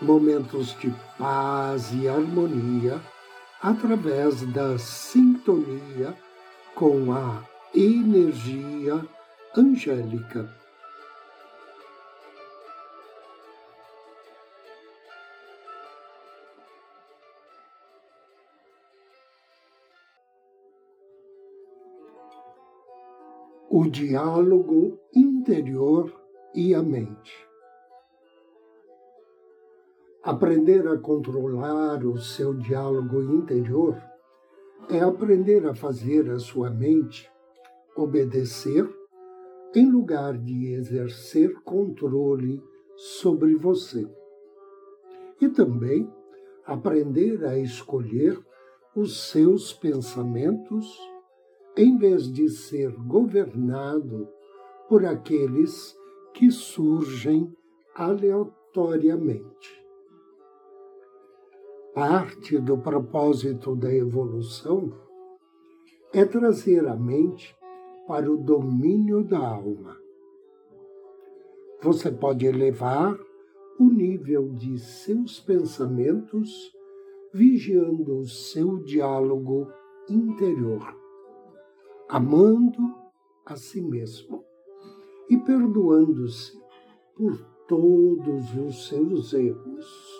momentos de paz e harmonia através da sintonia com a energia angélica. O diálogo interior e a mente. Aprender a controlar o seu diálogo interior é aprender a fazer a sua mente obedecer em lugar de exercer controle sobre você. E também aprender a escolher os seus pensamentos em vez de ser governado por aqueles que surgem aleatoriamente parte do propósito da evolução é trazer a mente para o domínio da alma. Você pode elevar o nível de seus pensamentos vigiando o seu diálogo interior, amando a si mesmo e perdoando-se por todos os seus erros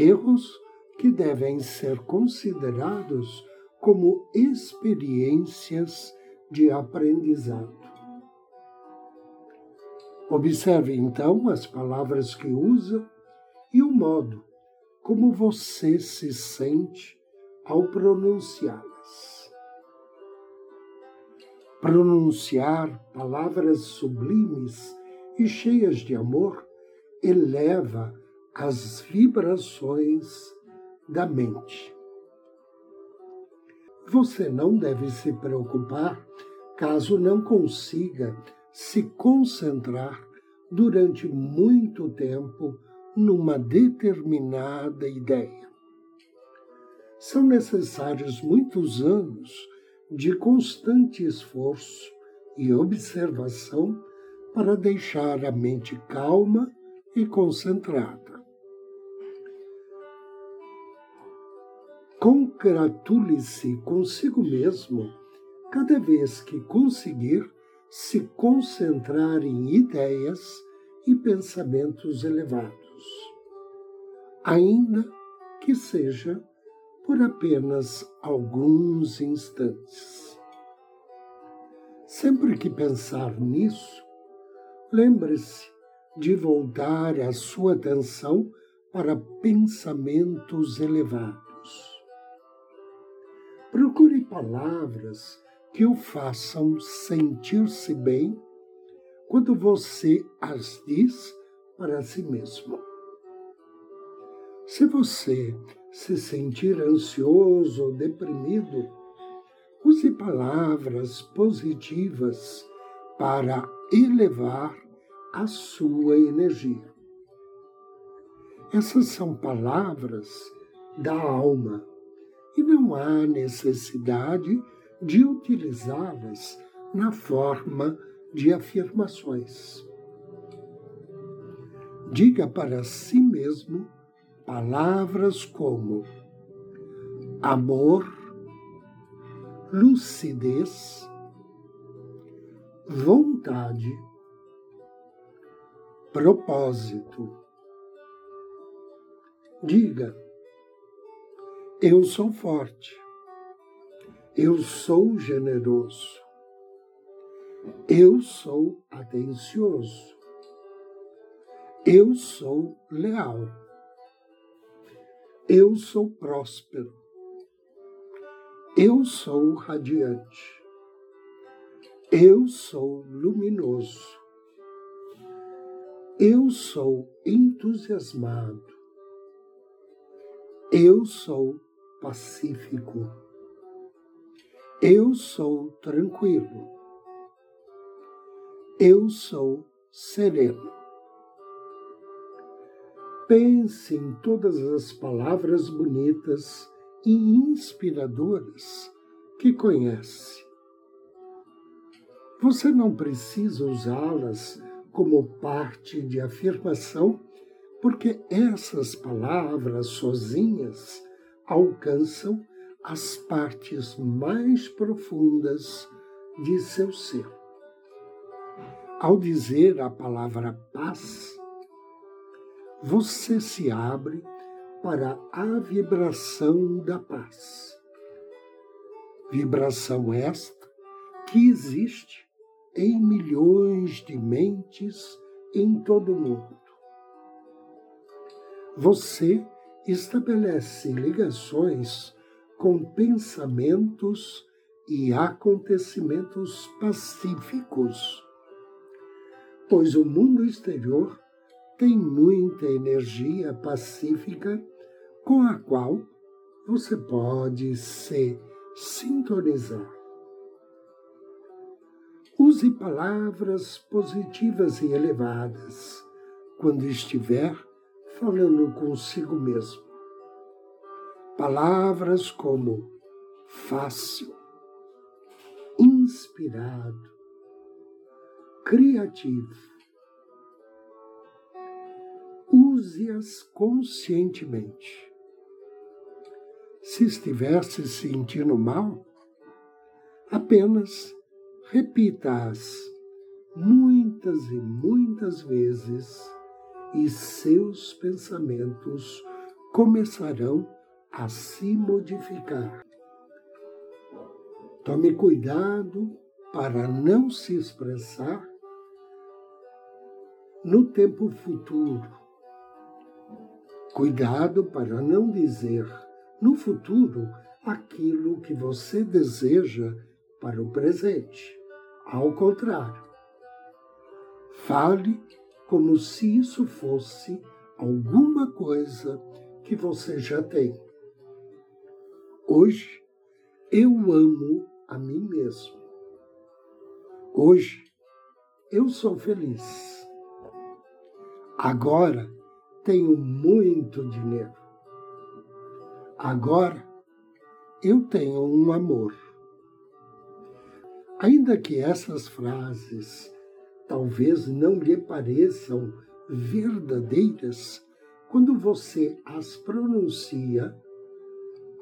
erros que devem ser considerados como experiências de aprendizado. Observe então as palavras que usa e o modo como você se sente ao pronunciá-las. Pronunciar palavras sublimes e cheias de amor eleva as vibrações da mente. Você não deve se preocupar caso não consiga se concentrar durante muito tempo numa determinada ideia. São necessários muitos anos de constante esforço e observação para deixar a mente calma e concentrada. Congratule-se consigo mesmo. Cada vez que conseguir se concentrar em ideias e pensamentos elevados, ainda que seja por apenas alguns instantes. Sempre que pensar nisso, lembre-se de voltar a sua atenção para pensamentos elevados palavras que o façam sentir-se bem quando você as diz para si mesmo. Se você se sentir ansioso ou deprimido, use palavras positivas para elevar a sua energia. Essas são palavras da alma e não há necessidade de utilizá-las na forma de afirmações. Diga para si mesmo palavras como amor, lucidez, vontade, propósito. Diga eu sou forte. Eu sou generoso. Eu sou atencioso. Eu sou leal. Eu sou próspero. Eu sou radiante. Eu sou luminoso. Eu sou entusiasmado. Eu sou pacífico. Eu sou tranquilo. Eu sou sereno. Pense em todas as palavras bonitas e inspiradoras que conhece. Você não precisa usá-las como parte de afirmação, porque essas palavras sozinhas alcançam as partes mais profundas de seu ser. Ao dizer a palavra paz, você se abre para a vibração da paz. Vibração esta que existe em milhões de mentes em todo o mundo. Você estabelece ligações com pensamentos e acontecimentos pacíficos, pois o mundo exterior tem muita energia pacífica com a qual você pode se sintonizar. Use palavras positivas e elevadas quando estiver falando consigo mesmo. Palavras como fácil, inspirado, criativo. Use-as conscientemente. Se estiver se sentindo mal, apenas repita-as muitas e muitas vezes e seus pensamentos começarão a se modificar. Tome cuidado para não se expressar no tempo futuro. Cuidado para não dizer no futuro aquilo que você deseja para o presente. Ao contrário, fale como se isso fosse alguma coisa que você já tem. Hoje eu amo a mim mesmo. Hoje eu sou feliz. Agora tenho muito dinheiro. Agora eu tenho um amor. Ainda que essas frases talvez não lhe pareçam verdadeiras, quando você as pronuncia,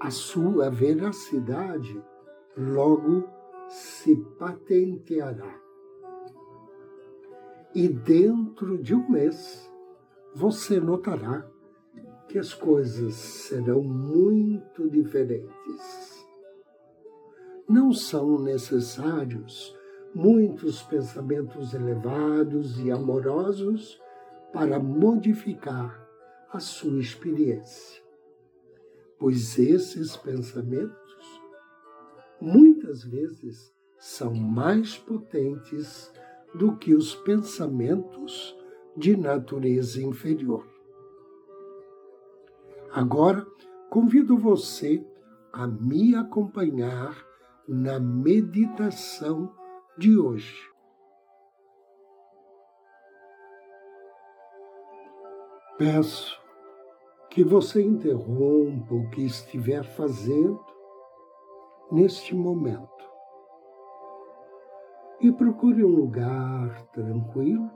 a sua veracidade logo se patenteará. E dentro de um mês, você notará que as coisas serão muito diferentes. Não são necessários muitos pensamentos elevados e amorosos para modificar a sua experiência. Pois esses pensamentos muitas vezes são mais potentes do que os pensamentos de natureza inferior. Agora, convido você a me acompanhar na meditação de hoje. Peço que você interrompa o que estiver fazendo neste momento e procure um lugar tranquilo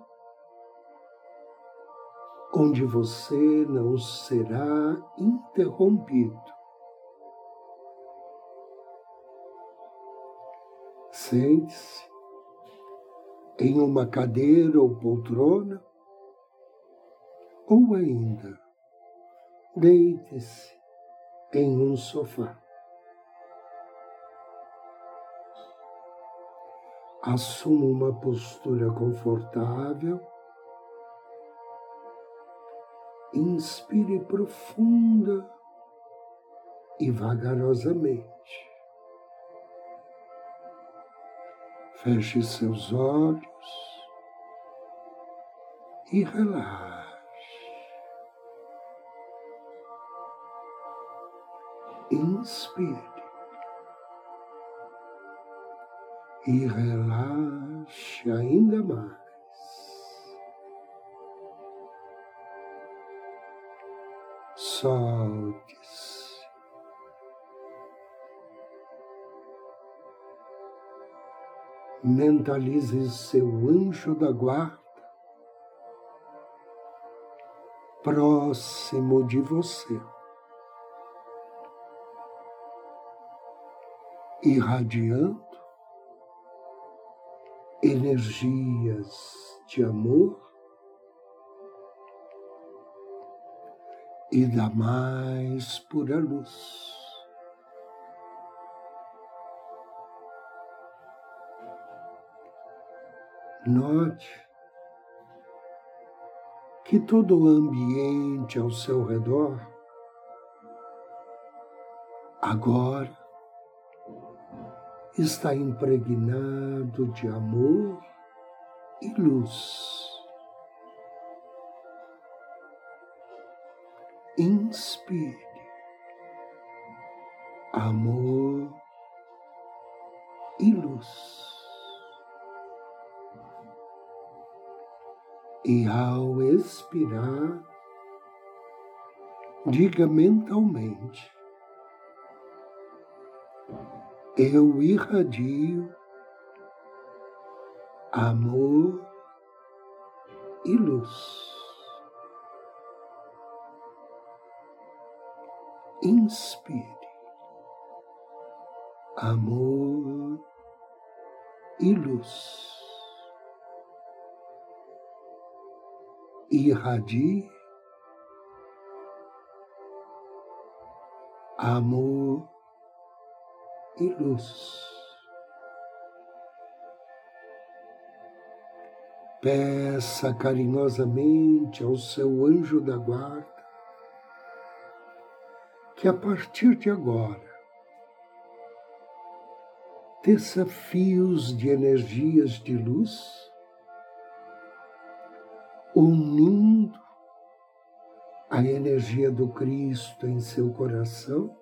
onde você não será interrompido. Sente-se em uma cadeira ou poltrona, ou ainda deite-se em um sofá. Assuma uma postura confortável. Inspire profunda e vagarosamente. Feche seus olhos e relaxe. Inspire. E relaxe ainda mais. Solte-se. Mentalize seu anjo da guarda próximo de você. Irradiando energias de amor e da mais pura luz. Note que todo o ambiente ao seu redor agora está impregnado de amor e luz. Inspire amor e luz. E ao expirar, diga mentalmente: Eu irradio amor e luz. Inspire amor e luz. Irradie amor e luz. Peça carinhosamente ao seu anjo da guarda que a partir de agora teça fios de energias de luz unindo a energia do Cristo em seu coração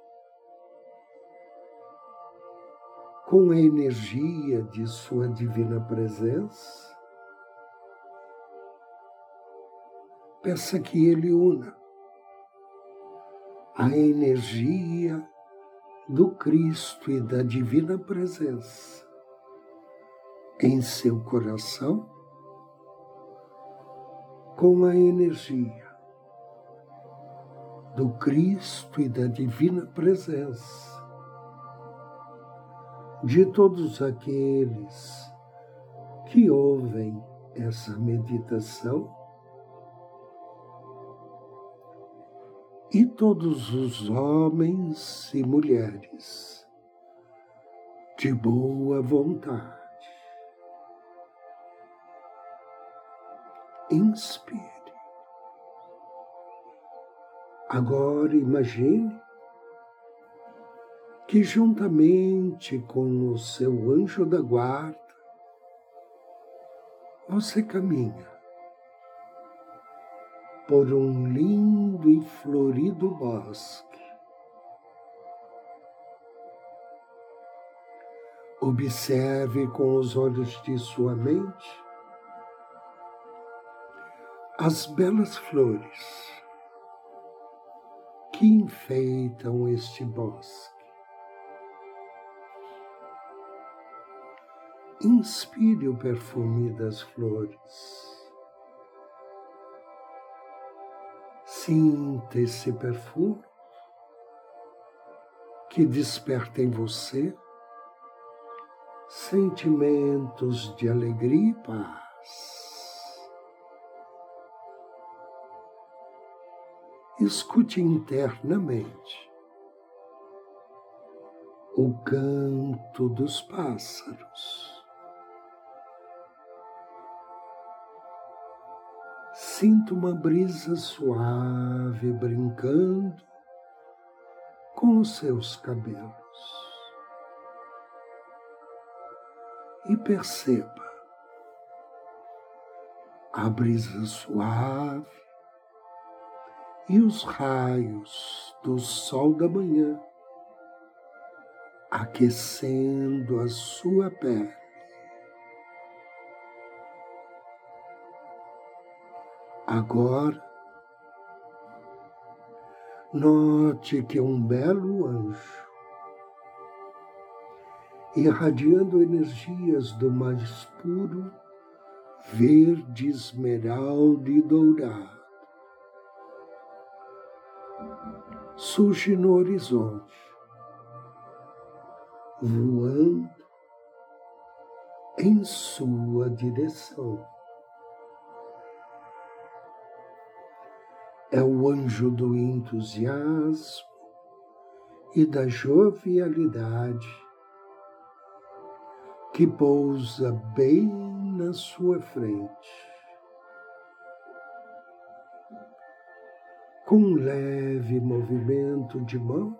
com a energia de Sua Divina Presença. Peça que Ele una a energia do Cristo e da Divina Presença em seu coração com a energia do Cristo e da Divina Presença, de todos aqueles que ouvem essa meditação e todos os homens e mulheres de boa vontade inspire. Agora imagine que, juntamente com o seu anjo da guarda, você caminha por um lindo e florido bosque. Observe com os olhos de sua mente as belas flores que enfeitam este bosque. Inspire o perfume das flores. Sinta esse perfume que desperta em você sentimentos de alegria e paz. Escute internamente o canto dos pássaros. Sinto uma brisa suave brincando com os seus cabelos. E perceba a brisa suave e os raios do sol da manhã aquecendo a sua pele. Agora, note que um belo anjo, irradiando energias do mais puro, verde, esmeralda e dourado, surge no horizonte, voando em sua direção. É o anjo do entusiasmo e da jovialidade que pousa bem na sua frente. Com um leve movimento de mão,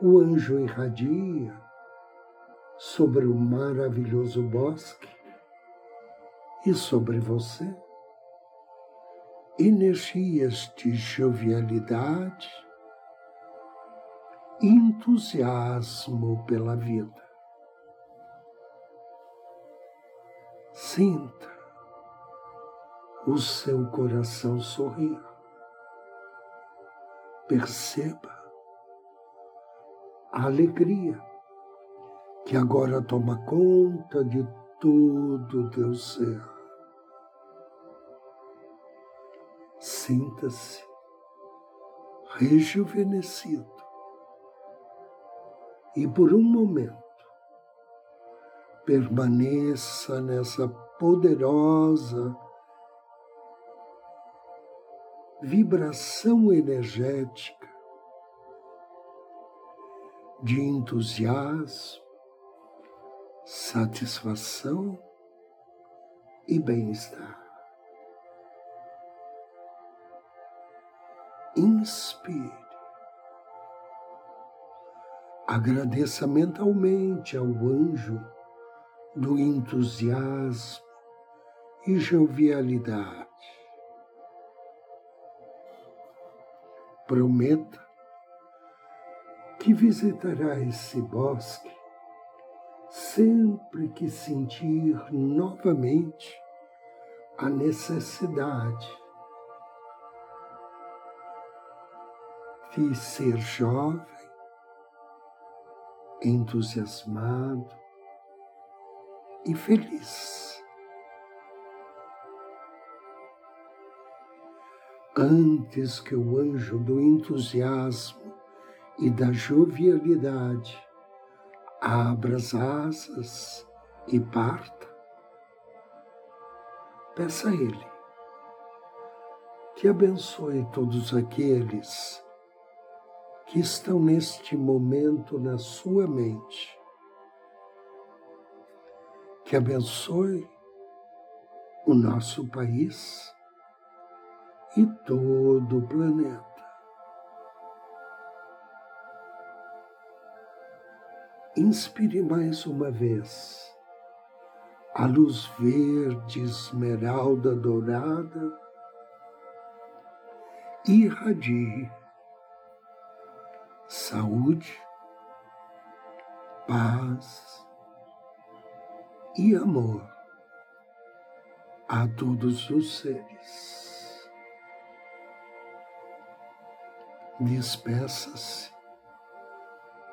o anjo irradia sobre o maravilhoso bosque e sobre você energias de jovialidade, entusiasmo pela vida. Sinta o seu coração sorrir. Perceba a alegria que agora toma conta de todo o teu ser. Sinta-se rejuvenescido e por um momento permaneça nessa poderosa vibração energética de entusiasmo, satisfação e bem-estar. Inspire. Agradeça mentalmente ao anjo do entusiasmo e jovialidade. Prometa que visitará esse bosque sempre que sentir novamente a necessidade de ser jovem, entusiasmado e feliz. Antes que o anjo do entusiasmo e da jovialidade abra as asas e parta, peça a Ele que abençoe todos aqueles que estão neste momento na sua mente, que abençoe o nosso país e todo o planeta. Inspire mais uma vez a luz verde, esmeralda, dourada, irradie saúde, paz e amor a todos os seres. Despeça-se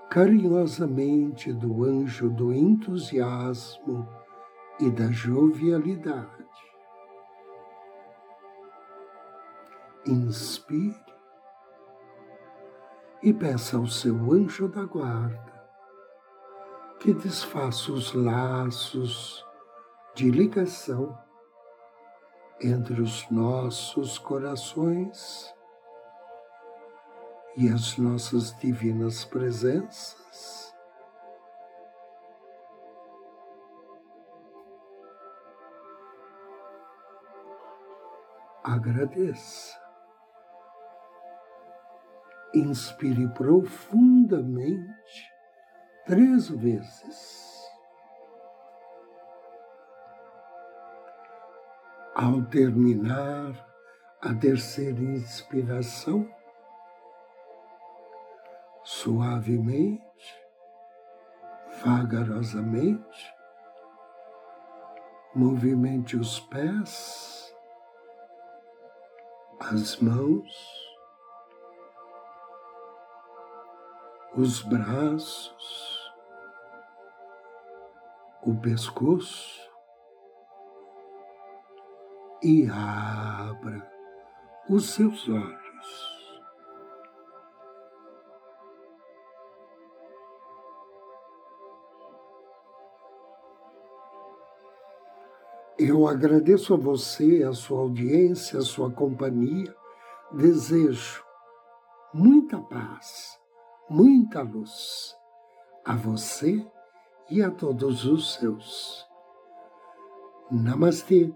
carinhosamente do anjo do entusiasmo e da jovialidade. Inspire e peça ao seu anjo da guarda que desfaça os laços de ligação entre os nossos corações e as nossas divinas presenças. Agradeça. Inspire profundamente três vezes. Ao terminar a terceira inspiração, suavemente, vagarosamente, movimente os pés, as mãos, os braços, o pescoço e abra os seus olhos. Eu agradeço a você, a sua audiência, a sua companhia. Desejo muita paz, muita luz a você e a todos os seus. Namastê.